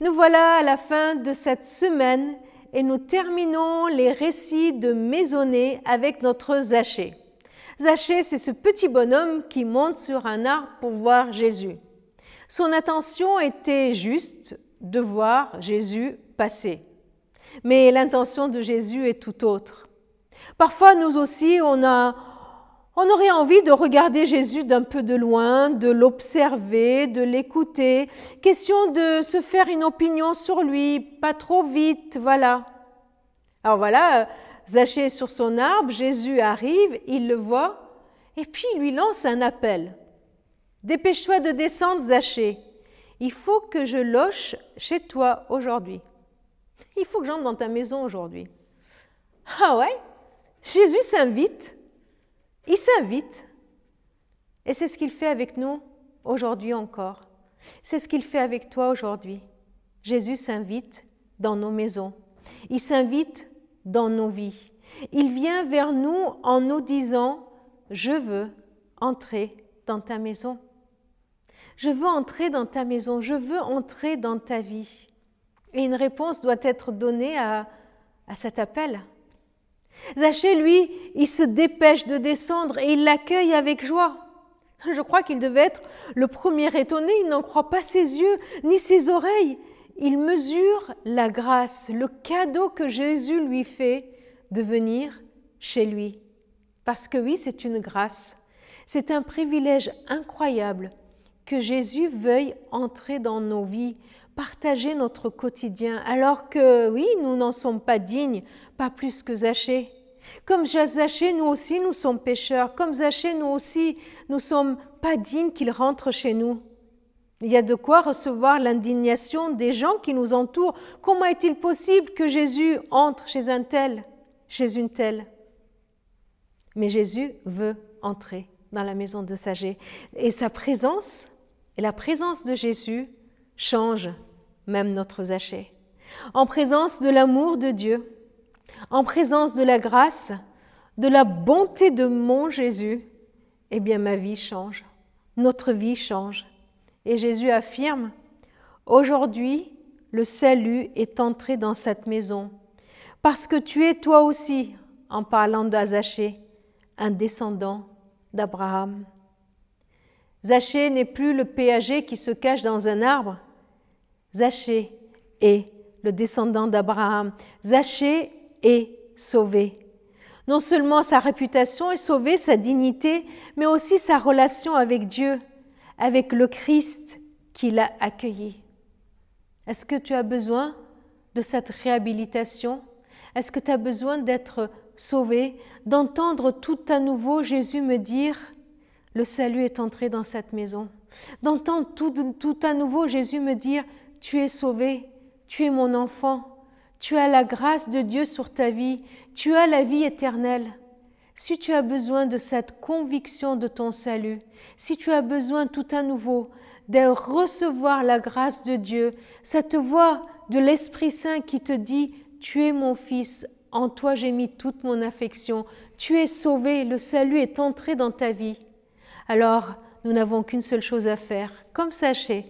Nous voilà à la fin de cette semaine et nous terminons les récits de Maisonnée avec notre Zachée. Zachée, c'est ce petit bonhomme qui monte sur un arbre pour voir Jésus. Son intention était juste de voir Jésus passer. Mais l'intention de Jésus est tout autre. Parfois, nous aussi, on, a, on aurait envie de regarder Jésus d'un peu de loin, de l'observer, de l'écouter. Question de se faire une opinion sur lui, pas trop vite, voilà. Alors voilà, Zachée est sur son arbre, Jésus arrive, il le voit, et puis il lui lance un appel. Dépêche-toi de descendre, Zachée. Il faut que je loche chez toi aujourd'hui. Il faut que j'entre dans ta maison aujourd'hui. Ah ouais? Jésus s'invite. Il s'invite. Et c'est ce qu'il fait avec nous aujourd'hui encore. C'est ce qu'il fait avec toi aujourd'hui. Jésus s'invite dans nos maisons. Il s'invite dans nos vies. Il vient vers nous en nous disant, je veux entrer dans ta maison. Je veux entrer dans ta maison, je veux entrer dans ta vie. Et une réponse doit être donnée à, cet appel. Zachée, lui, il se dépêche de descendre et il l'accueille avec joie. Je crois qu'il devait être le premier étonné, il n'en croit pas ses yeux ni ses oreilles. Il mesure la grâce, le cadeau que Jésus lui fait de venir chez lui. Parce que oui, c'est une grâce, c'est un privilège incroyable que Jésus veuille entrer dans nos vies, partager notre quotidien, alors que oui, nous n'en sommes pas dignes, pas plus que Zachée. Comme Zachée, nous aussi, nous sommes pécheurs. Comme Zachée, nous aussi, nous sommes pas dignes qu'il rentre chez nous. Il y a de quoi recevoir l'indignation des gens qui nous entourent. Comment est-il possible que Jésus entre chez un tel, chez une telle? Mais Jésus veut entrer dans la maison de Sagé. Et sa présence, et la présence de Jésus, change même notre Zachée. En présence de l'amour de Dieu, en présence de la grâce, de la bonté de mon Jésus, eh bien ma vie change, notre vie change. Et Jésus affirme, Aujourd'hui, le salut est entré dans cette maison, parce que tu es toi aussi, en parlant d'Azachée, un descendant d'Abraham. Zachée n'est plus le péager qui se cache dans un arbre, Zachée est le descendant d'Abraham. Zachée est sauvé. Non seulement sa réputation est sauvée, sa dignité, mais aussi sa relation avec Dieu, avec le Christ qui l'a accueilli. Est-ce que tu as besoin de cette réhabilitation? Est-ce que tu as besoin d'être sauvé, d'entendre tout à nouveau Jésus me dire, le salut est entré dans cette maison, d'entendre tout, tout à nouveau Jésus me dire, tu es sauvé, tu es mon enfant, tu as la grâce de Dieu sur ta vie, tu as la vie éternelle. Si tu as besoin de cette conviction de ton salut, si tu as besoin tout à nouveau de recevoir la grâce de Dieu, cette voix de l'Esprit Saint qui te dit, tu es mon fils, en toi j'ai mis toute mon affection, tu es sauvé, le salut est entré dans ta vie. Alors, nous n'avons qu'une seule chose à faire. Comme sachez,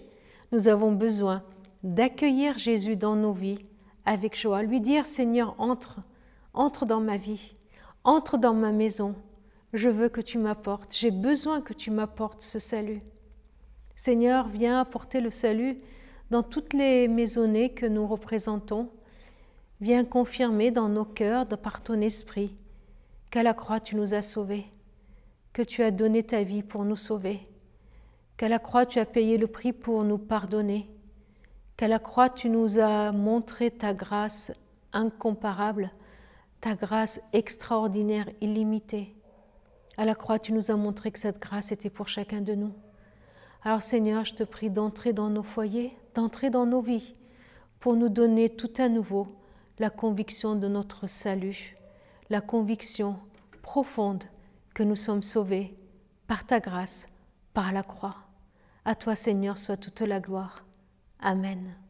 nous avons besoin d'accueillir Jésus dans nos vies avec joie, lui dire Seigneur, entre, entre dans ma vie, entre dans ma maison, je veux que tu m'apportes, j'ai besoin que tu m'apportes ce salut. Seigneur, viens apporter le salut dans toutes les maisonnées que nous représentons. Viens confirmer dans nos cœurs, par ton esprit, qu'à la croix tu nous as sauvés, que tu as donné ta vie pour nous sauver, qu'à la croix tu as payé le prix pour nous pardonner, qu'à la croix tu nous as montré ta grâce incomparable, ta grâce extraordinaire, illimitée. À la croix tu nous as montré que cette grâce était pour chacun de nous. Alors Seigneur, je te prie d'entrer dans nos foyers, d'entrer dans nos vies, pour nous donner tout à nouveau la conviction de notre salut, la conviction profonde que nous sommes sauvés par ta grâce, par la croix. À toi Seigneur soit toute la gloire. Amen.